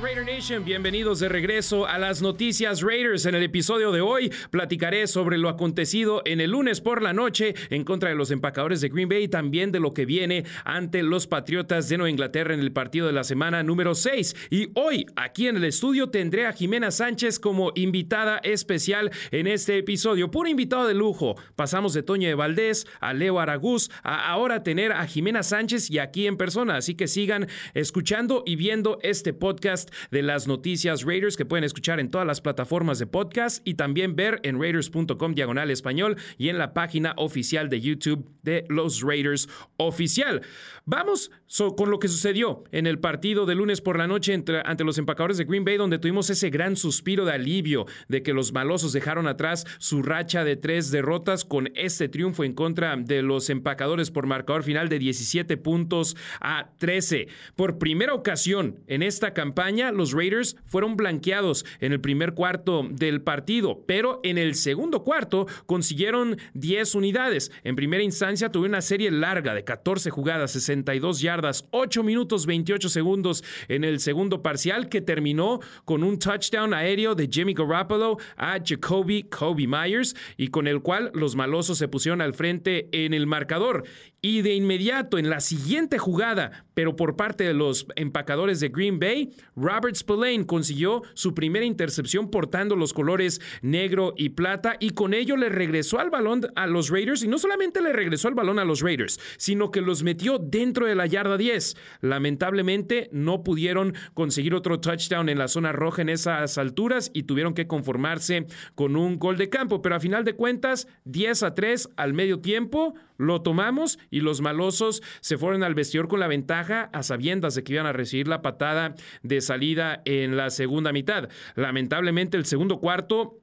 Raider Nation, bienvenidos de regreso a las noticias Raiders. En el episodio de hoy platicaré sobre lo acontecido en el lunes por la noche en contra de los empacadores de Green Bay y también de lo que viene ante los Patriotas de Nueva Inglaterra en el partido de la semana número 6. Y hoy, aquí en el estudio, tendré a Jimena Sánchez como invitada especial en este episodio. Puro invitado de lujo. Pasamos de Toño de Valdés a Leo Aragús a ahora tener a Jimena Sánchez y aquí en persona. Así que sigan escuchando y viendo este podcast de las noticias Raiders que pueden escuchar en todas las plataformas de podcast y también ver en raiders.com diagonal español y en la página oficial de YouTube de los Raiders oficial. Vamos con lo que sucedió en el partido de lunes por la noche ante los empacadores de Green Bay donde tuvimos ese gran suspiro de alivio de que los malosos dejaron atrás su racha de tres derrotas con este triunfo en contra de los empacadores por marcador final de 17 puntos a 13. Por primera ocasión en esta campaña los Raiders fueron blanqueados en el primer cuarto del partido, pero en el segundo cuarto consiguieron 10 unidades. En primera instancia tuve una serie larga de 14 jugadas, 62 yardas, 8 minutos 28 segundos en el segundo parcial que terminó con un touchdown aéreo de Jimmy Garoppolo a Jacoby Kobe Myers y con el cual los malosos se pusieron al frente en el marcador. Y de inmediato, en la siguiente jugada, pero por parte de los empacadores de Green Bay, Robert Spillane consiguió su primera intercepción portando los colores negro y plata y con ello le regresó al balón a los Raiders y no solamente le regresó el balón a los Raiders, sino que los metió dentro de la yarda 10. Lamentablemente no pudieron conseguir otro touchdown en la zona roja en esas alturas y tuvieron que conformarse con un gol de campo, pero a final de cuentas 10 a 3 al medio tiempo lo tomamos y los malosos se fueron al vestidor con la ventaja a sabiendas de que iban a recibir la patada de salida en la segunda mitad. Lamentablemente el segundo cuarto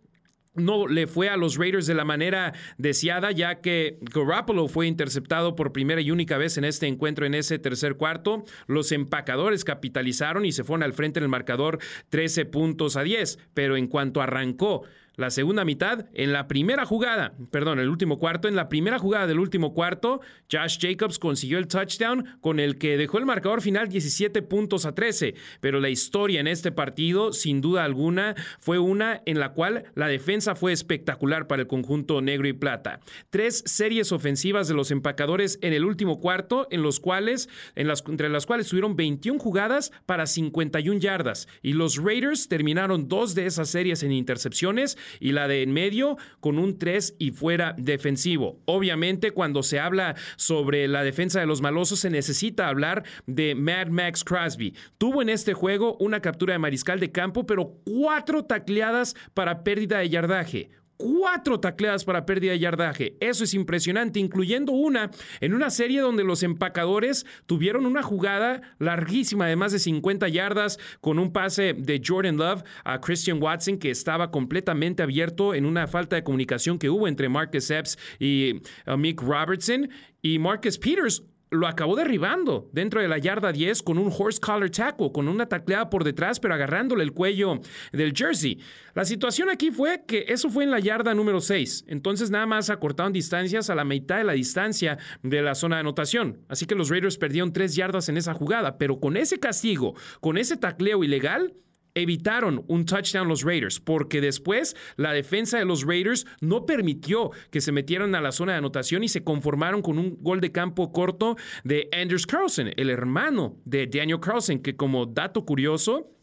no le fue a los Raiders de la manera deseada, ya que Garoppolo fue interceptado por primera y única vez en este encuentro en ese tercer cuarto. Los empacadores capitalizaron y se fueron al frente en el marcador 13 puntos a 10, pero en cuanto arrancó la segunda mitad, en la primera jugada, perdón, el último cuarto, en la primera jugada del último cuarto, Josh Jacobs consiguió el touchdown con el que dejó el marcador final 17 puntos a 13. Pero la historia en este partido, sin duda alguna, fue una en la cual la defensa fue espectacular para el conjunto negro y plata. Tres series ofensivas de los empacadores en el último cuarto, en los cuales, en las, entre las cuales tuvieron 21 jugadas para 51 yardas. Y los Raiders terminaron dos de esas series en intercepciones y la de en medio con un 3 y fuera defensivo. Obviamente cuando se habla sobre la defensa de los malosos se necesita hablar de Mad Max Crosby. Tuvo en este juego una captura de mariscal de campo, pero cuatro tacleadas para pérdida de yardaje cuatro tacleadas para pérdida de yardaje. Eso es impresionante, incluyendo una en una serie donde los empacadores tuvieron una jugada larguísima de más de 50 yardas con un pase de Jordan Love a Christian Watson que estaba completamente abierto en una falta de comunicación que hubo entre Marcus Epps y uh, Mick Robertson. Y Marcus Peters lo acabó derribando dentro de la yarda 10 con un horse collar tackle, con una tacleada por detrás, pero agarrándole el cuello del jersey. La situación aquí fue que eso fue en la yarda número 6, entonces nada más acortaron distancias a la mitad de la distancia de la zona de anotación. Así que los Raiders perdieron 3 yardas en esa jugada, pero con ese castigo, con ese tacleo ilegal, evitaron un touchdown los Raiders, porque después la defensa de los Raiders no permitió que se metieran a la zona de anotación y se conformaron con un gol de campo corto de Anders Carlson, el hermano de Daniel Carlson, que como dato curioso,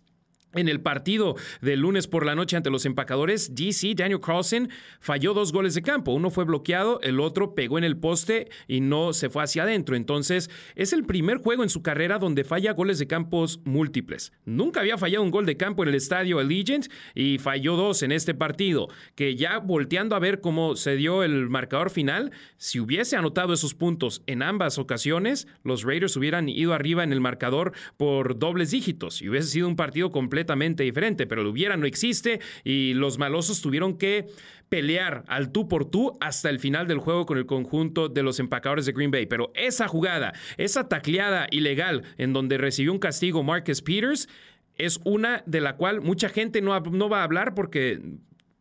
en el partido del lunes por la noche ante los empacadores, DC, Daniel Carlson, falló dos goles de campo. Uno fue bloqueado, el otro pegó en el poste y no se fue hacia adentro. Entonces, es el primer juego en su carrera donde falla goles de campos múltiples. Nunca había fallado un gol de campo en el estadio Allegiant y falló dos en este partido. Que ya volteando a ver cómo se dio el marcador final, si hubiese anotado esos puntos en ambas ocasiones, los Raiders hubieran ido arriba en el marcador por dobles dígitos y hubiese sido un partido completo completamente diferente, pero el hubiera no existe y los malosos tuvieron que pelear al tú por tú hasta el final del juego con el conjunto de los empacadores de Green Bay. Pero esa jugada, esa tacleada ilegal en donde recibió un castigo Marcus Peters, es una de la cual mucha gente no, no va a hablar porque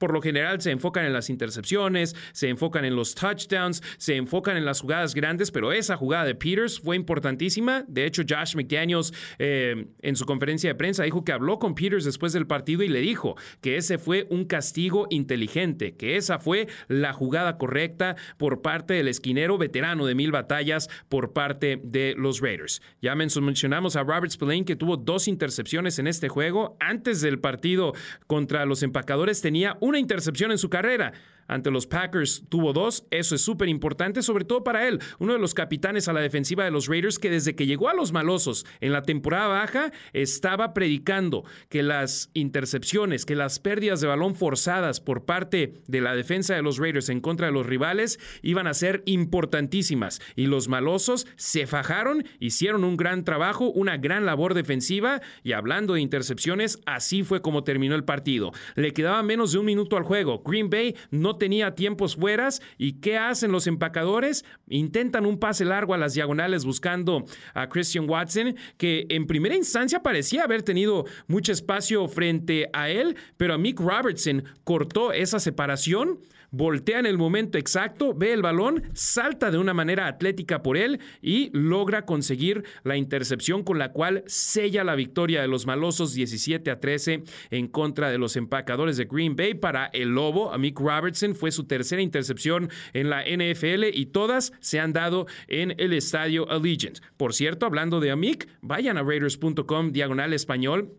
por lo general se enfocan en las intercepciones, se enfocan en los touchdowns, se enfocan en las jugadas grandes, pero esa jugada de Peters fue importantísima. De hecho, Josh McDaniels eh, en su conferencia de prensa dijo que habló con Peters después del partido y le dijo que ese fue un castigo inteligente, que esa fue la jugada correcta por parte del esquinero veterano de mil batallas por parte de los Raiders. Ya mencionamos a Robert Spillane que tuvo dos intercepciones en este juego. Antes del partido contra los empacadores tenía un una intercepción en su carrera. Ante los Packers tuvo dos, eso es súper importante, sobre todo para él, uno de los capitanes a la defensiva de los Raiders que desde que llegó a los malosos en la temporada baja estaba predicando que las intercepciones, que las pérdidas de balón forzadas por parte de la defensa de los Raiders en contra de los rivales iban a ser importantísimas. Y los malosos se fajaron, hicieron un gran trabajo, una gran labor defensiva y hablando de intercepciones, así fue como terminó el partido. Le quedaba menos de un minuto al juego. Green Bay no tenía tiempos fueras. ¿Y qué hacen los empacadores? Intentan un pase largo a las diagonales buscando a Christian Watson, que en primera instancia parecía haber tenido mucho espacio frente a él, pero a Mick Robertson cortó esa separación voltea en el momento exacto, ve el balón, salta de una manera atlética por él y logra conseguir la intercepción con la cual sella la victoria de los malosos 17 a 13 en contra de los empacadores de Green Bay para el Lobo. Mick Robertson fue su tercera intercepción en la NFL y todas se han dado en el estadio Allegiant. Por cierto, hablando de Amic, vayan a raiders.com diagonal español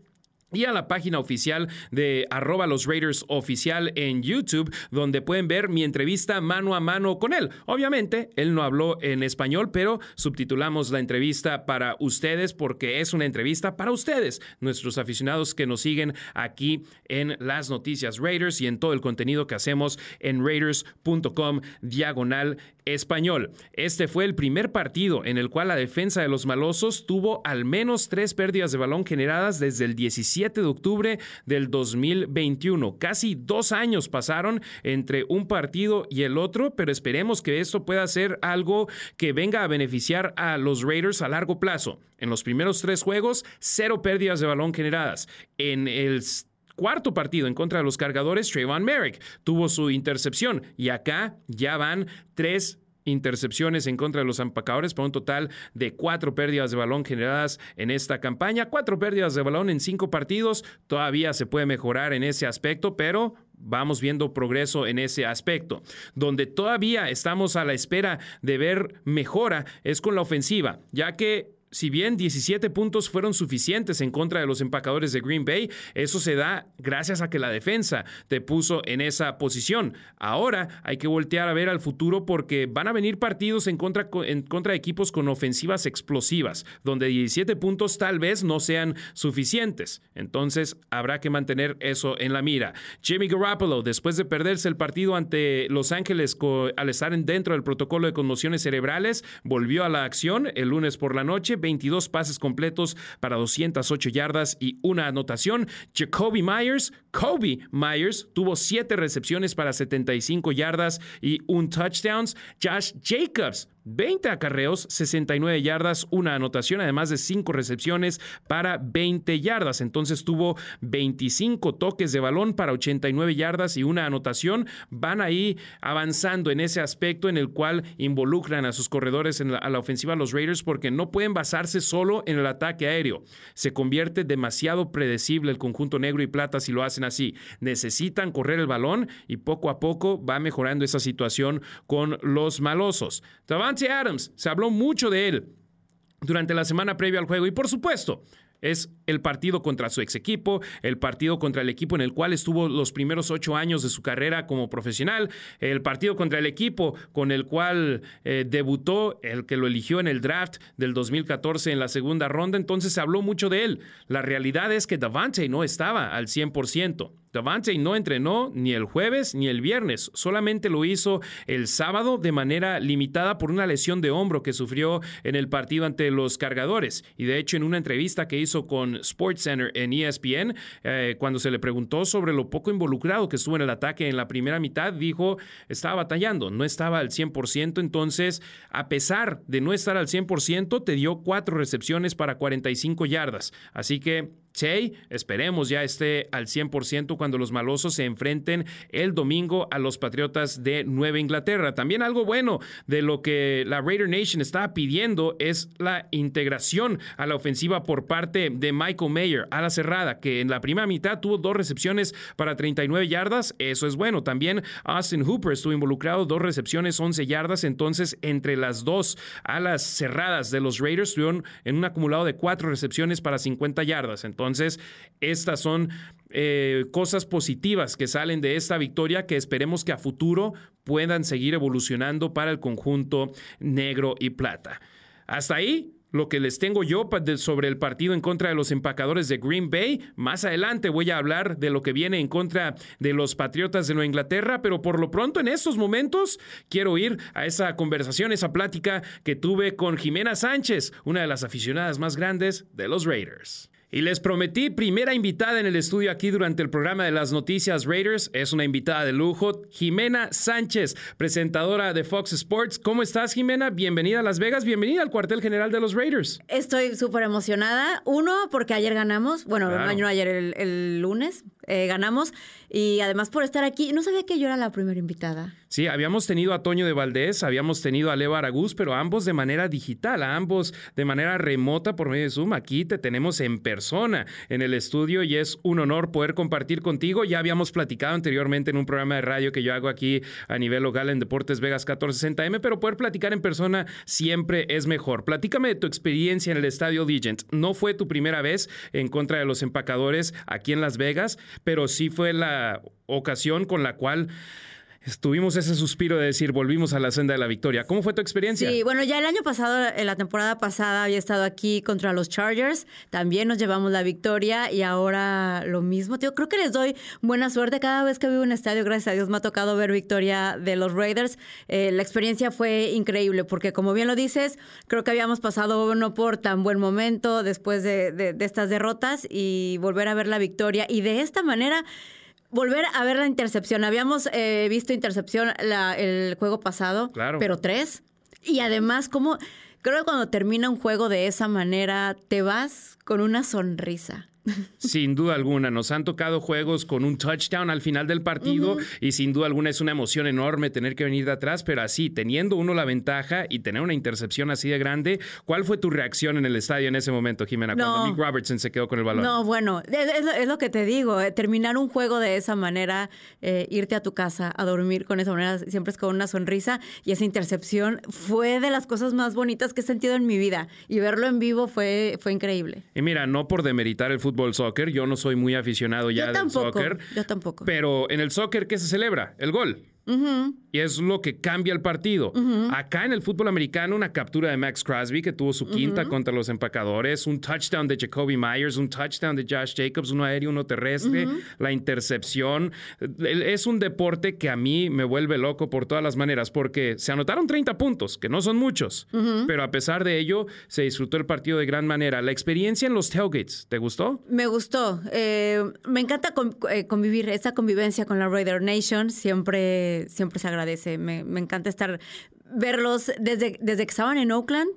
y a la página oficial de arroba los Raiders oficial en YouTube, donde pueden ver mi entrevista mano a mano con él. Obviamente, él no habló en español, pero subtitulamos la entrevista para ustedes porque es una entrevista para ustedes, nuestros aficionados que nos siguen aquí en las noticias Raiders y en todo el contenido que hacemos en raiders.com diagonal español. Este fue el primer partido en el cual la defensa de los malosos tuvo al menos tres pérdidas de balón generadas desde el 17 de octubre del 2021. Casi dos años pasaron entre un partido y el otro, pero esperemos que esto pueda ser algo que venga a beneficiar a los Raiders a largo plazo. En los primeros tres juegos, cero pérdidas de balón generadas. En el cuarto partido en contra de los cargadores, Trayvon Merrick tuvo su intercepción y acá ya van tres intercepciones en contra de los empacadores por un total de cuatro pérdidas de balón generadas en esta campaña, cuatro pérdidas de balón en cinco partidos, todavía se puede mejorar en ese aspecto, pero vamos viendo progreso en ese aspecto. Donde todavía estamos a la espera de ver mejora es con la ofensiva, ya que si bien 17 puntos fueron suficientes en contra de los empacadores de Green Bay, eso se da gracias a que la defensa te puso en esa posición. Ahora hay que voltear a ver al futuro porque van a venir partidos en contra, en contra de equipos con ofensivas explosivas, donde 17 puntos tal vez no sean suficientes. Entonces habrá que mantener eso en la mira. Jimmy Garoppolo, después de perderse el partido ante Los Ángeles al estar dentro del protocolo de conmociones cerebrales, volvió a la acción el lunes por la noche 22 pases completos para 208 yardas y una anotación. Jacoby Myers, Kobe Myers, tuvo 7 recepciones para 75 yardas y un touchdown. Josh Jacobs 20 acarreos, 69 yardas, una anotación, además de 5 recepciones para 20 yardas. Entonces tuvo 25 toques de balón para 89 yardas y una anotación. Van ahí avanzando en ese aspecto en el cual involucran a sus corredores a la ofensiva los Raiders porque no pueden basarse solo en el ataque aéreo. Se convierte demasiado predecible el conjunto negro y plata si lo hacen así. Necesitan correr el balón y poco a poco va mejorando esa situación con los malosos. Adams, se habló mucho de él durante la semana previa al juego y por supuesto, es el partido contra su ex equipo, el partido contra el equipo en el cual estuvo los primeros ocho años de su carrera como profesional, el partido contra el equipo con el cual eh, debutó, el que lo eligió en el draft del 2014 en la segunda ronda. Entonces se habló mucho de él. La realidad es que Davante no estaba al 100%. Davante no entrenó ni el jueves ni el viernes, solamente lo hizo el sábado de manera limitada por una lesión de hombro que sufrió en el partido ante los cargadores. Y de hecho, en una entrevista que hizo con SportsCenter en ESPN, eh, cuando se le preguntó sobre lo poco involucrado que estuvo en el ataque en la primera mitad, dijo, estaba batallando, no estaba al 100%, entonces, a pesar de no estar al 100%, te dio cuatro recepciones para 45 yardas. Así que Che, esperemos ya esté al 100% cuando los malosos se enfrenten el domingo a los Patriotas de Nueva Inglaterra. También algo bueno de lo que la Raider Nation está pidiendo es la integración a la ofensiva por parte de Michael Mayer a la cerrada, que en la primera mitad tuvo dos recepciones para 39 yardas. Eso es bueno. También Austin Hooper estuvo involucrado, dos recepciones, 11 yardas. Entonces, entre las dos alas cerradas de los Raiders, estuvieron en un acumulado de cuatro recepciones para 50 yardas. Entonces, entonces, estas son eh, cosas positivas que salen de esta victoria que esperemos que a futuro puedan seguir evolucionando para el conjunto negro y plata. Hasta ahí lo que les tengo yo sobre el partido en contra de los empacadores de Green Bay. Más adelante voy a hablar de lo que viene en contra de los Patriotas de Nueva Inglaterra, pero por lo pronto en estos momentos quiero ir a esa conversación, esa plática que tuve con Jimena Sánchez, una de las aficionadas más grandes de los Raiders. Y les prometí primera invitada en el estudio aquí durante el programa de las noticias Raiders. Es una invitada de lujo, Jimena Sánchez, presentadora de Fox Sports. ¿Cómo estás, Jimena? Bienvenida a Las Vegas, bienvenida al cuartel general de los Raiders. Estoy súper emocionada. Uno, porque ayer ganamos. Bueno, no ayer, el lunes. Eh, ganamos. Y además por estar aquí, no sabía que yo era la primera invitada. Sí, habíamos tenido a Toño de Valdés, habíamos tenido a Leo Aragús, pero ambos de manera digital, a ambos de manera remota por medio de Zoom. Aquí te tenemos en persona en el estudio y es un honor poder compartir contigo. Ya habíamos platicado anteriormente en un programa de radio que yo hago aquí a nivel local en Deportes Vegas 1460M, pero poder platicar en persona siempre es mejor. Platícame de tu experiencia en el Estadio Legend. No fue tu primera vez en contra de los empacadores aquí en Las Vegas pero sí fue la ocasión con la cual Estuvimos ese suspiro de decir, volvimos a la senda de la victoria. ¿Cómo fue tu experiencia? Sí, bueno, ya el año pasado, en la temporada pasada, había estado aquí contra los Chargers. También nos llevamos la victoria y ahora lo mismo. Tío, creo que les doy buena suerte cada vez que vivo en un estadio. Gracias a Dios me ha tocado ver victoria de los Raiders. Eh, la experiencia fue increíble porque, como bien lo dices, creo que habíamos pasado no por tan buen momento después de, de estas derrotas y volver a ver la victoria. Y de esta manera volver a ver la intercepción. Habíamos eh, visto intercepción el juego pasado, claro. pero tres. Y además, como creo que cuando termina un juego de esa manera, te vas con una sonrisa. Sin duda alguna, nos han tocado juegos con un touchdown al final del partido y sin duda alguna es una emoción enorme tener que venir de atrás, pero así, teniendo uno la ventaja y tener una intercepción así de grande, ¿cuál fue tu reacción en el estadio en ese momento, Jimena, cuando Nick Robertson se quedó con el balón? No, bueno, es, lo que te digo, eh, terminar un juego de esa manera, eh, irte a tu casa a dormir con esa manera, siempre es con una sonrisa y esa intercepción fue de las cosas más bonitas que he sentido en mi vida y verlo en vivo fue, fue increíble. Y mira, no por demeritar el fútbol, fútbol soccer. Yo no soy muy aficionado ya del soccer. Yo tampoco. Pero en el soccer, ¿qué se celebra? El gol. Y es lo que cambia el partido. Acá en el fútbol americano, una captura de Max Crosby que tuvo su quinta contra los empacadores, un touchdown de Jacoby Myers, un touchdown de Josh Jacobs, uno aéreo, uno terrestre, la intercepción. Es un deporte que a mí me vuelve loco por todas las maneras, porque se anotaron 30 puntos, que no son muchos, pero a pesar de ello, se disfrutó el partido de gran manera. La experiencia en los tailgates, ¿te gustó? Me gustó. Eh, me encanta eh, convivir, esa convivencia con la Raider Nation, siempre siempre se agradece. Me, encanta estar, verlos desde, desde que estaban en Oakland.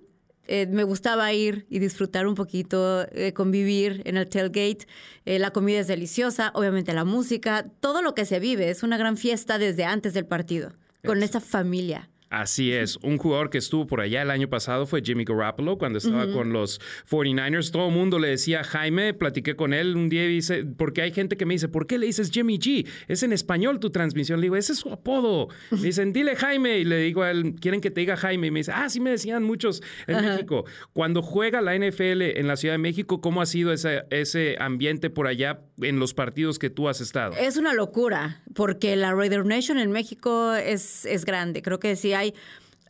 Eh, me gustaba ir y disfrutar un poquito, eh, convivir en el tailgate. Eh, la comida es deliciosa, obviamente la música, todo lo que se vive. Es una gran fiesta desde antes del partido, con esa familia. Así es. Un jugador que estuvo por allá el año pasado fue Jimmy Garoppolo cuando estaba con los 49ers. Todo el mundo le decía Jaime, platiqué con él un día y dice, porque hay gente que me dice, ¿por qué le dices Jimmy G? Es en español tu transmisión. Le digo, ese es su apodo. Me dicen, dile Jaime. Y le digo a él, ¿quieren que te diga Jaime? Y me dice, ah, sí me decían muchos en México. Cuando juega la NFL en la Ciudad de México, ¿cómo ha sido ese, ese ambiente por allá en los partidos que tú has estado? Es una locura, porque la Raider Nation en México es, es grande. Creo que sí hay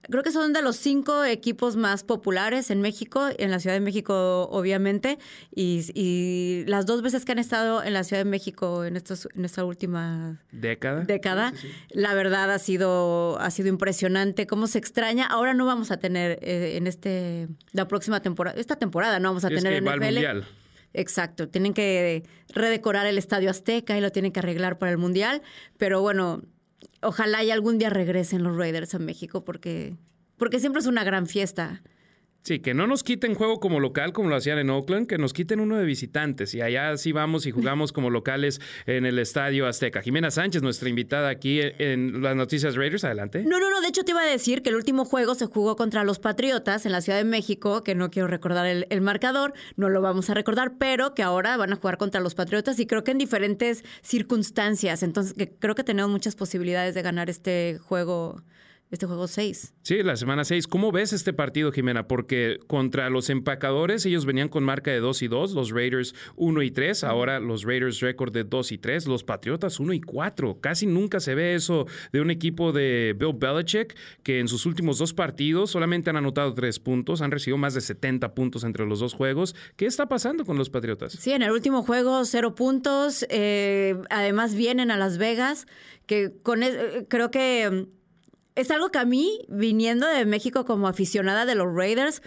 Creo que son de los cinco equipos más populares en México, en la Ciudad de México, obviamente. Y, las dos veces que han estado en la Ciudad de México en, estos, en esta última década, década la verdad ha sido, ha sido impresionante. Cómo se extraña. Ahora no vamos a tener eh, en este la próxima temporada, esta temporada no vamos a tener en el Exacto, tienen que redecorar el Estadio Azteca y lo tienen que arreglar para el Mundial, pero bueno, ojalá y algún día regresen los Raiders a México porque, porque siempre es una gran fiesta. Sí, que no nos quiten juego como local como lo hacían en Oakland, que nos quiten uno de visitantes y allá sí vamos y jugamos como locales en el Estadio Azteca. Jimena Sánchez, nuestra invitada aquí en las noticias Raiders, adelante. No, no, no, de hecho te iba a decir que el último juego se jugó contra los Patriotas en la Ciudad de México, que no quiero recordar el, marcador, no lo vamos a recordar, pero que ahora van a jugar contra los Patriotas y creo que en diferentes circunstancias, entonces que creo que tenemos muchas posibilidades de ganar este juego este juego 6. Sí, la semana 6. ¿Cómo ves este partido, Jimena? Porque contra los empacadores ellos venían con marca de 2 y 2, los Raiders 1 y 3, ahora los Raiders récord de 2 y 3, los Patriotas 1 y 4. Casi nunca se ve eso de un equipo de Bill Belichick que en sus últimos dos partidos solamente han anotado 3 puntos, han recibido más de 70 puntos entre los dos juegos. ¿Qué está pasando con los Patriotas? Sí, en el último juego 0 puntos, eh, además vienen a Las Vegas, que con e, creo que es algo que a mí, viniendo de México como aficionada de los Raiders,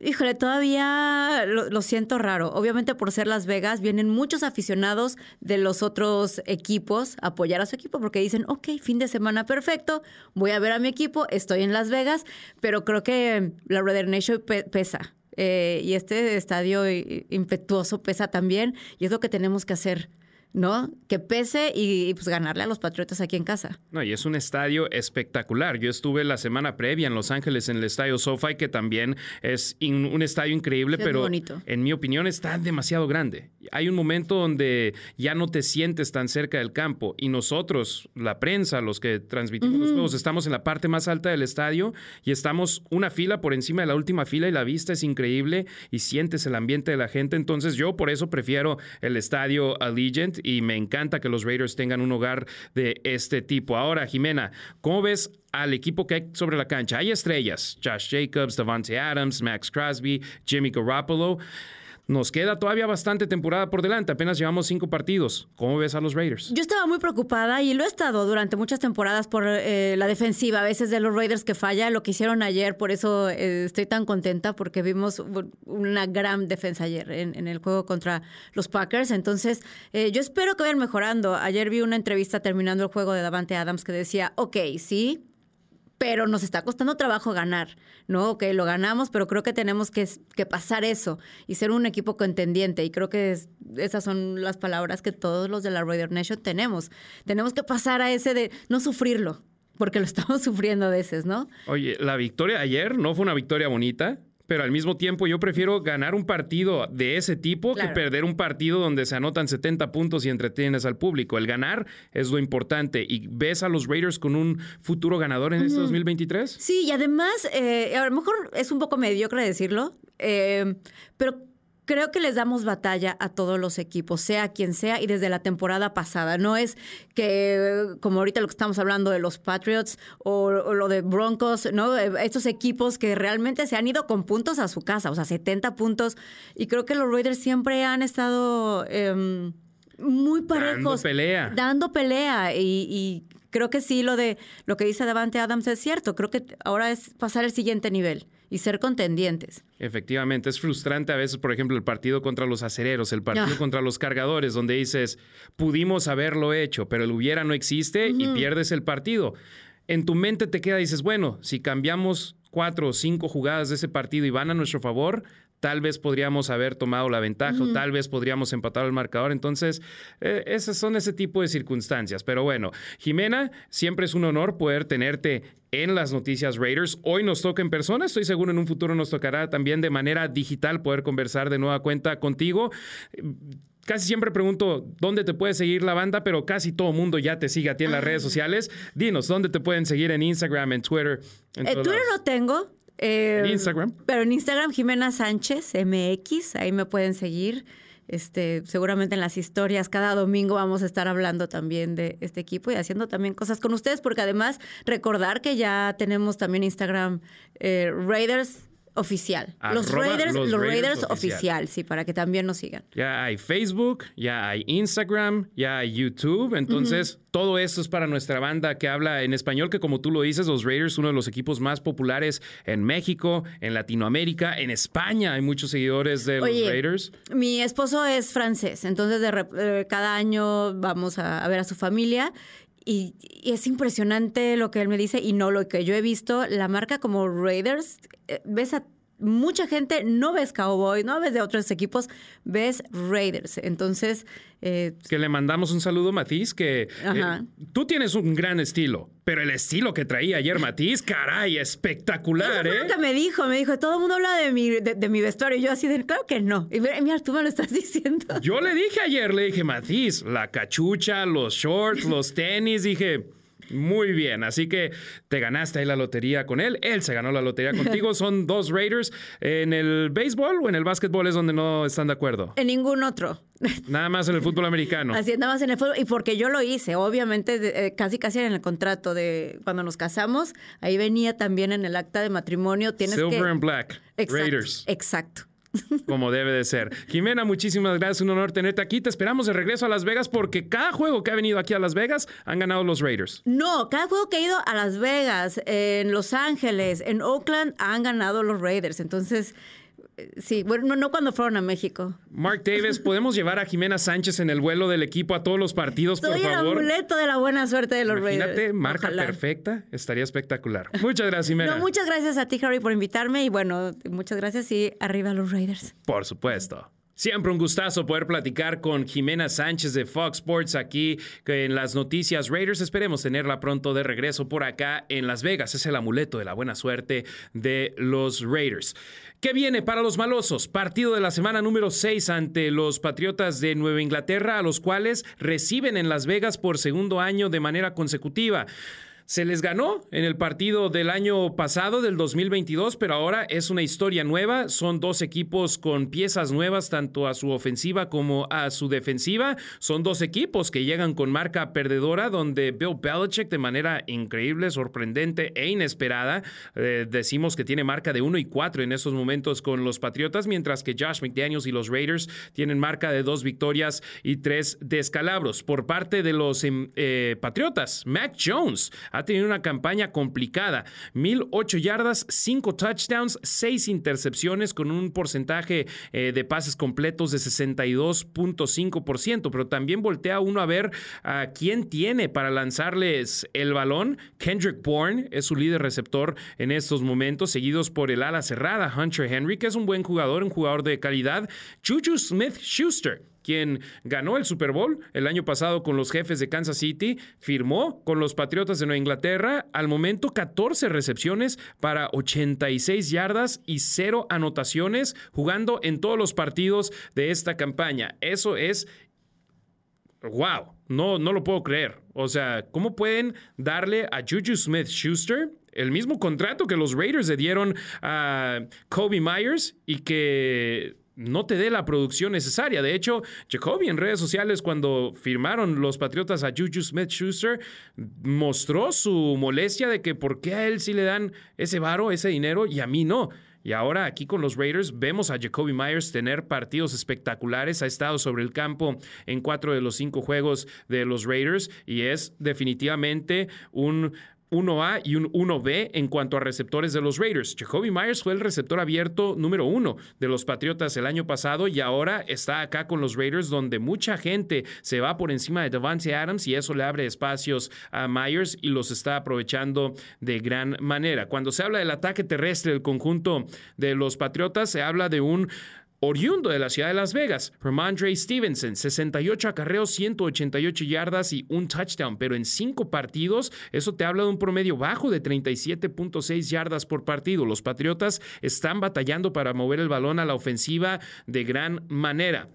híjole, todavía lo, siento raro. Obviamente por ser Las Vegas, vienen muchos aficionados de los otros equipos a apoyar a su equipo porque dicen, ok, fin de semana perfecto, voy a ver a mi equipo, estoy en Las Vegas, pero creo que la Raider Nation pesa. Eh, y este estadio impetuoso pesa también y es lo que tenemos que hacer ¿no? Que pese y, pues ganarle a los Patriotas aquí en casa. No, y es un estadio espectacular. Yo estuve la semana previa en Los Ángeles en el estadio SoFi, que también es un estadio increíble, pero en mi opinión está demasiado grande. Hay un momento donde ya no te sientes tan cerca del campo y nosotros, la prensa, los que transmitimos los juegos, estamos en la parte más alta del estadio y estamos una fila por encima de la última fila y la vista es increíble y sientes el ambiente de la gente. Entonces yo por eso prefiero el estadio Allegiant y me encanta que los Raiders tengan un hogar de este tipo. Ahora, Jimena, ¿cómo ves al equipo que hay sobre la cancha? Hay estrellas, Josh Jacobs, Davante Adams, Max Crosby, Jimmy Garoppolo. Nos queda todavía bastante temporada por delante, apenas llevamos cinco partidos. ¿Cómo ves a los Raiders? Yo estaba muy preocupada y lo he estado durante muchas temporadas por eh, la defensiva, a veces de los Raiders que falla, lo que hicieron ayer, por eso eh, estoy tan contenta porque vimos una gran defensa ayer en, el juego contra los Packers. Entonces, eh, yo espero que vayan mejorando. Ayer vi una entrevista terminando el juego de Davante Adams que decía, ok, sí, pero nos está costando trabajo ganar, ¿no? Que lo ganamos, pero creo que tenemos que, que, pasar eso y ser un equipo contendiente. Y creo que esas son las palabras que todos los de la Raider Nation tenemos. Tenemos que pasar a ese de no sufrirlo, porque lo estamos sufriendo a veces, ¿no? Oye, la victoria ayer no fue una victoria bonita pero al mismo tiempo yo prefiero ganar un partido de ese tipo que perder un partido donde se anotan 70 puntos y entretienes al público. El ganar es lo importante. ¿Y ves a los Raiders con un futuro ganador en este 2023? Sí, y además, eh, a lo mejor es un poco mediocre decirlo, eh, pero creo que les damos batalla a todos los equipos, sea quien sea, y desde la temporada pasada. No es que, como ahorita lo que estamos hablando de los Patriots o, lo de Broncos, ¿no? Estos equipos que realmente se han ido con puntos a su casa, o sea, 70 puntos. Y creo que los Raiders siempre han estado em, muy parejos. Dando pelea. Dando pelea. Y, creo que sí, lo de lo que dice Davante Adams es cierto. Creo que ahora es pasar el siguiente nivel y ser contendientes. Efectivamente, es frustrante a veces, por ejemplo, el partido contra los acereros, el partido ah. contra los cargadores, donde dices, pudimos haberlo hecho, pero el hubiera no existe y pierdes el partido. En tu mente te queda, dices, bueno, si cambiamos cuatro o cinco jugadas de ese partido y van a nuestro favor, tal vez podríamos haber tomado la ventaja o tal vez podríamos empatar el marcador. Entonces, eh, esas son ese tipo de circunstancias. Pero bueno, Jimena, siempre es un honor poder tenerte en las noticias Raiders. Hoy nos toca en persona, estoy seguro en un futuro nos tocará también de manera digital poder conversar de nueva cuenta contigo casi siempre pregunto dónde te puede seguir la banda, pero casi todo mundo ya te sigue a ti en las redes sociales. Dinos, ¿dónde te pueden seguir en Instagram, en Twitter? En eh, Twitter no tengo, en em, Instagram. Pero en Instagram, Jimena Sánchez MX, ahí me pueden seguir. este, seguramente en las historias cada domingo vamos a estar hablando también de este equipo y haciendo también cosas con ustedes, porque además recordar que ya tenemos también Instagram eh, Raiders oficial. los Raiders, los, Raiders, oficial. sí, para que también nos sigan. Ya hay Facebook, ya hay Instagram, ya hay YouTube, entonces todo esto es para nuestra banda que habla en español, que como tú lo dices, los Raiders, uno de los equipos más populares en México, en Latinoamérica, en España hay muchos seguidores de los Raiders. Mi esposo es francés, entonces de, eh, cada año vamos a ver a su familia y, es impresionante lo que él me dice y no lo que yo he visto. La marca como Raiders, eh, ves a mucha gente, no ves Cowboys, no ves de otros equipos, ves Raiders. Entonces... Eh, que le mandamos un saludo Matiz, que eh, tú tienes un gran estilo, pero el estilo que traía ayer Matiz, caray, espectacular, ¿eh? que me dijo, me dijo, todo el mundo habla de mi, de, mi vestuario. Y yo así de, claro que no. Y mira, tú me lo estás diciendo. Yo le dije ayer, le dije, Matiz, la cachucha, los shorts, los tenis, dije... Muy bien, así que te ganaste ahí la lotería con él, él se ganó la lotería contigo, son dos Raiders. ¿En el béisbol o en el básquetbol es donde no están de acuerdo? En ningún otro. Nada más en el fútbol americano. Así, nada más en el fútbol. Y porque yo lo hice, obviamente, eh, casi casi en el contrato de cuando nos casamos, ahí venía también en el acta de matrimonio. Tienes Silver and Black, Raiders. Exacto. Como debe de ser. Jimena, muchísimas gracias. Un honor tenerte aquí. Te esperamos de regreso a Las Vegas porque cada juego que ha venido aquí a Las Vegas han ganado los Raiders. No, cada juego que ha ido a Las Vegas, en Los Ángeles, en Oakland, han ganado los Raiders. Entonces, Sí, bueno, no, cuando fueron a México. Mark Davis, ¿podemos llevar a Jimena Sánchez en el vuelo del equipo a todos los partidos, por favor? Soy el amuleto de la buena suerte de los Imagínate, Raiders. marca perfecta, estaría espectacular. Muchas gracias, Jimena. muchas gracias a ti, Harry, por invitarme y bueno, muchas gracias y arriba los Raiders. Por supuesto. Siempre un gustazo poder platicar con Jimena Sánchez de Fox Sports aquí en las noticias Raiders. Esperemos tenerla pronto de regreso por acá en Las Vegas. Es el amuleto de la buena suerte de los Raiders. ¿Qué viene para los malosos? Partido de la semana número 6 ante los Patriotas de Nueva Inglaterra, a los cuales reciben en Las Vegas por segundo año de manera consecutiva. Se les ganó en el partido del año pasado, del 2022, pero ahora es una historia nueva. Son dos equipos con piezas nuevas, tanto a su ofensiva como a su defensiva. Son dos equipos que llegan con marca perdedora, donde Bill Belichick, de manera increíble, sorprendente e inesperada, eh, decimos que tiene marca de 1 y 4 en estos momentos con los Patriotas, mientras que Josh McDaniels y los Raiders tienen marca de dos victorias y tres descalabros. Por parte de los em, eh, Patriotas, Mac Jones ha tenido una campaña complicada. 1008 yardas, 5 touchdowns, 6 intercepciones con un porcentaje eh, de pases completos de 62.5%, pero también voltea uno a ver a quién tiene para lanzarles el balón. Kendrick Bourne es su líder receptor en estos momentos, seguidos por el ala cerrada Hunter Henry, que es un buen jugador, un jugador de calidad. Juju Smith Schuster quien ganó el Super Bowl el año pasado con los jefes de Kansas City, firmó con los Patriotas de Nueva Inglaterra, al momento 14 recepciones para 86 yardas y 0 anotaciones, jugando en todos los partidos de esta campaña. Eso es wow, no, no lo puedo creer. O sea, ¿cómo pueden darle a Juju Smith Schuster el mismo contrato que los Raiders le dieron a Kobe Myers y que no te dé la producción necesaria. De hecho, Jacoby en redes sociales cuando firmaron los Patriotas a Juju Smith-Schuster mostró su molestia de que por qué a él sí le dan ese varo, ese dinero y a mí no. Y ahora aquí con los Raiders vemos a Jacoby Myers tener partidos espectaculares. Ha estado sobre el campo en cuatro de los cinco juegos de los Raiders y es definitivamente un 1A y un 1B en cuanto a receptores de los Raiders. Jacoby Myers fue el receptor abierto número uno de los Patriotas el año pasado y ahora está acá con los Raiders donde mucha gente se va por encima de Devante Adams y eso le abre espacios a Myers y los está aprovechando de gran manera. Cuando se habla del ataque terrestre del conjunto de los Patriotas, se habla de un oriundo de la ciudad de Las Vegas, Ramondre Stevenson, 68 acarreos, 188 yardas y un touchdown, pero en cinco partidos, eso te habla de un promedio bajo de 37.6 yardas por partido. Los Patriotas están batallando para mover el balón a la ofensiva de gran manera.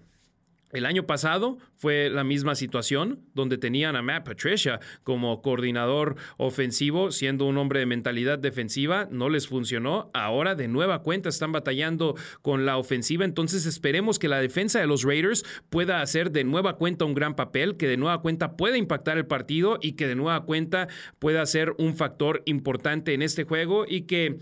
El año pasado fue la misma situación, donde tenían a Matt Patricia como coordinador ofensivo, siendo un hombre de mentalidad defensiva, no les funcionó. Ahora de nueva cuenta están batallando con la ofensiva, entonces esperemos que la defensa de los Raiders pueda hacer de nueva cuenta un gran papel, que de nueva cuenta pueda impactar el partido y que de nueva cuenta pueda ser un factor importante en este juego y que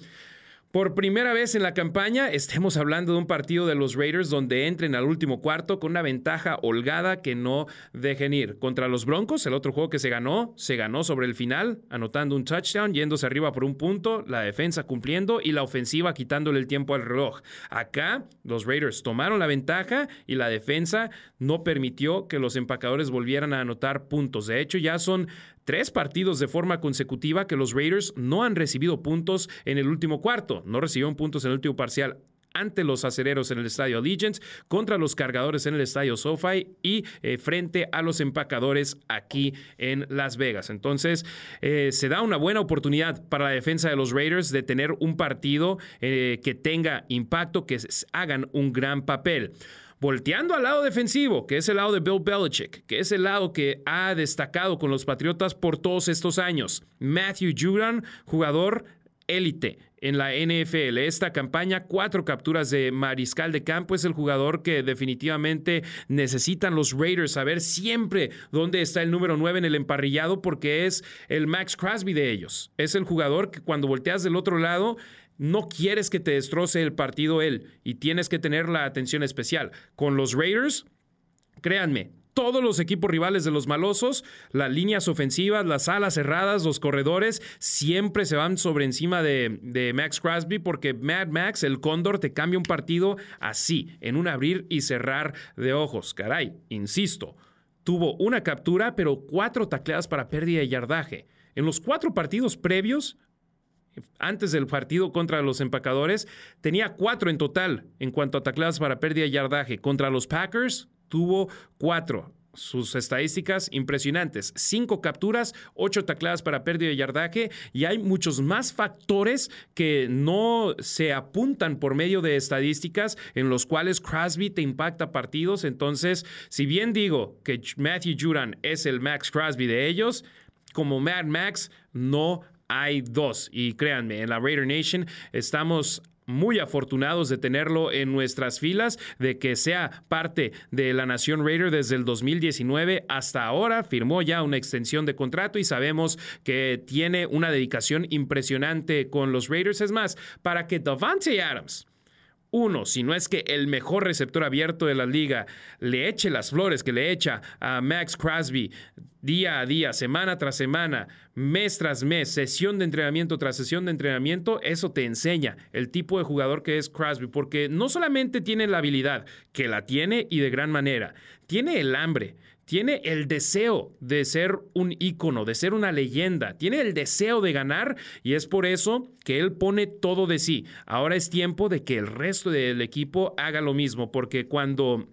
por primera vez en la campaña, estemos hablando de un partido de los Raiders donde entren al último cuarto con una ventaja holgada que no dejen ir. Contra los Broncos, el otro juego que se ganó, se ganó sobre el final, anotando un touchdown, yéndose arriba por un punto, la defensa cumpliendo y la ofensiva quitándole el tiempo al reloj. Acá, los Raiders tomaron la ventaja y la defensa no permitió que los empacadores volvieran a anotar puntos. De hecho, ya son tres partidos de forma consecutiva que los Raiders no han recibido puntos en el último cuarto. No recibieron puntos en el último parcial ante los acereros en el estadio Allegiance, contra los cargadores en el estadio SoFi y eh, frente a los empacadores aquí en Las Vegas. Entonces, eh, se da una buena oportunidad para la defensa de los Raiders de tener un partido eh, que tenga impacto, que hagan un gran papel volteando al lado defensivo, que es el lado de Bill Belichick, que es el lado que ha destacado con los Patriotas por todos estos años. Matthew Judon, jugador élite en la NFL. Esta campaña, cuatro capturas de mariscal de campo, es el jugador que definitivamente necesitan los Raiders saber siempre dónde está el número 9 en el emparrillado porque es el Max Crosby de ellos. Es el jugador que cuando volteas del otro lado no quieres que te destroce el partido él y tienes que tener la atención especial. Con los Raiders, créanme, todos los equipos rivales de los malosos, las líneas ofensivas, las alas cerradas, los corredores, siempre se van sobre encima de, Max Crosby porque Mad Max, el cóndor, te cambia un partido así, en un abrir y cerrar de ojos. Caray, insisto, tuvo una captura, pero cuatro tacleadas para pérdida de yardaje. En los cuatro partidos previos, antes del partido contra los empacadores, tenía cuatro en total en cuanto a tacleadas para pérdida de yardaje. Contra los Packers tuvo cuatro. Sus estadísticas impresionantes. Cinco capturas, ocho tacleadas para pérdida de yardaje y hay muchos más factores que no se apuntan por medio de estadísticas en los cuales Crosby te impacta partidos. Entonces, si bien digo que Matthew Juran es el Max Crosby de ellos, como Mad Max no hay dos. Y créanme, en la Raider Nation estamos muy afortunados de tenerlo en nuestras filas, de que sea parte de la Nación Raider desde el 2019 hasta ahora. Firmó ya una extensión de contrato y sabemos que tiene una dedicación impresionante con los Raiders. Es más, para que Davante Adams uno, si no es que el mejor receptor abierto de la liga, le eche las flores que le echa a Max Crosby día a día, semana tras semana, mes tras mes, sesión de entrenamiento tras sesión de entrenamiento, eso te enseña el tipo de jugador que es Crosby, porque no solamente tiene la habilidad, que la tiene y de gran manera, tiene el hambre, tiene el deseo de ser un ícono, de ser una leyenda, tiene el deseo de ganar y es por eso que él pone todo de sí. Ahora es tiempo de que el resto del equipo haga lo mismo, porque cuando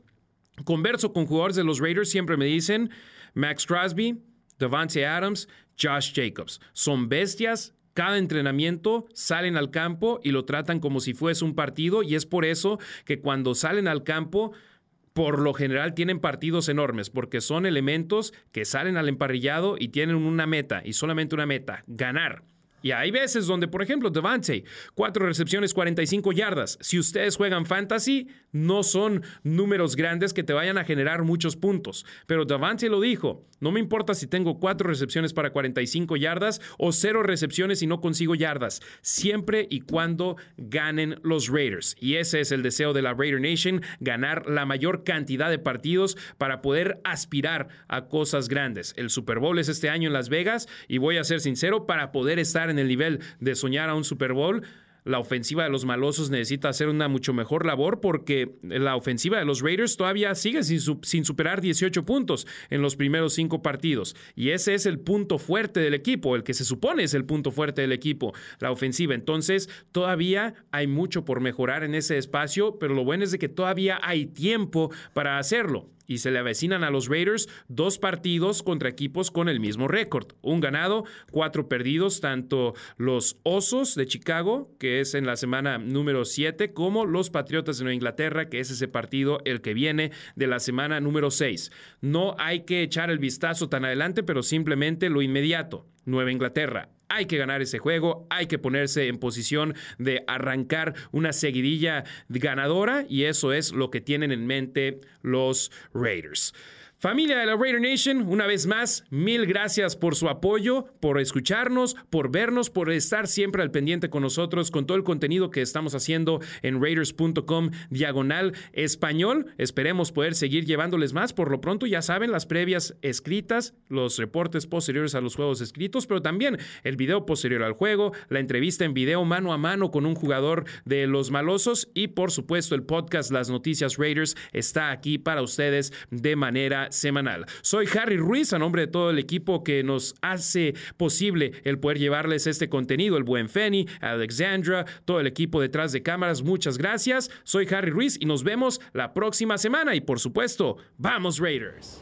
converso con jugadores de los Raiders siempre me dicen Max Crosby, Devante Adams, Josh Jacobs. Son bestias cada entrenamiento salen al campo y lo tratan como si fuese un partido y es por eso que cuando salen al campo por lo general tienen partidos enormes porque son elementos que salen al emparrillado y tienen una meta y solamente una meta, ganar. Y hay veces donde, por ejemplo, Devante, cuatro recepciones, 45 yardas. Si ustedes juegan fantasy, no son números grandes que te vayan a generar muchos puntos. Pero Devante lo dijo, no me importa si tengo cuatro recepciones para 45 yardas o cero recepciones y no consigo yardas, siempre y cuando ganen los Raiders. Y ese es el deseo de la Raider Nation, ganar la mayor cantidad de partidos para poder aspirar a cosas grandes. El Super Bowl es este año en Las Vegas y voy a ser sincero, para poder estar en el nivel de soñar a un Super Bowl, la ofensiva de los malosos necesita hacer una mucho mejor labor porque la ofensiva de los Raiders todavía sigue sin, superar 18 puntos en los primeros cinco partidos. Y ese es el punto fuerte del equipo, el que se supone es el punto fuerte del equipo, la ofensiva. Entonces, todavía hay mucho por mejorar en ese espacio, pero lo bueno es de que todavía hay tiempo para hacerlo. Y se le avecinan a los Raiders dos partidos contra equipos con el mismo récord. Un ganado, cuatro perdidos, tanto los Osos de Chicago, que es en la semana número 7, como los Patriotas de Nueva Inglaterra, que es ese partido el que viene de la semana número 6. No hay que echar el vistazo tan adelante, pero simplemente lo inmediato. Nueva Inglaterra, hay que ganar ese juego, hay que ponerse en posición de arrancar una seguidilla ganadora y eso es lo que tienen en mente los Raiders. Familia de la Raider Nation, una vez más, mil gracias por su apoyo, por escucharnos, por vernos, por estar siempre al pendiente con nosotros, con todo el contenido que estamos haciendo en raiders.com diagonal español. Esperemos poder seguir llevándoles más. Por lo pronto, ya saben, las previas escritas, los reportes posteriores a los juegos escritos, pero también el video posterior al juego, la entrevista en video mano a mano con un jugador de los malosos y, por supuesto, el podcast Las Noticias Raiders está aquí para ustedes de manera semanal. Soy Harry Ruiz, a nombre de todo el equipo que nos hace posible el poder llevarles este contenido, el buen Feni, Alexandra, todo el equipo detrás de cámaras, muchas gracias. Soy Harry Ruiz y nos vemos la próxima semana y por supuesto, vamos Raiders.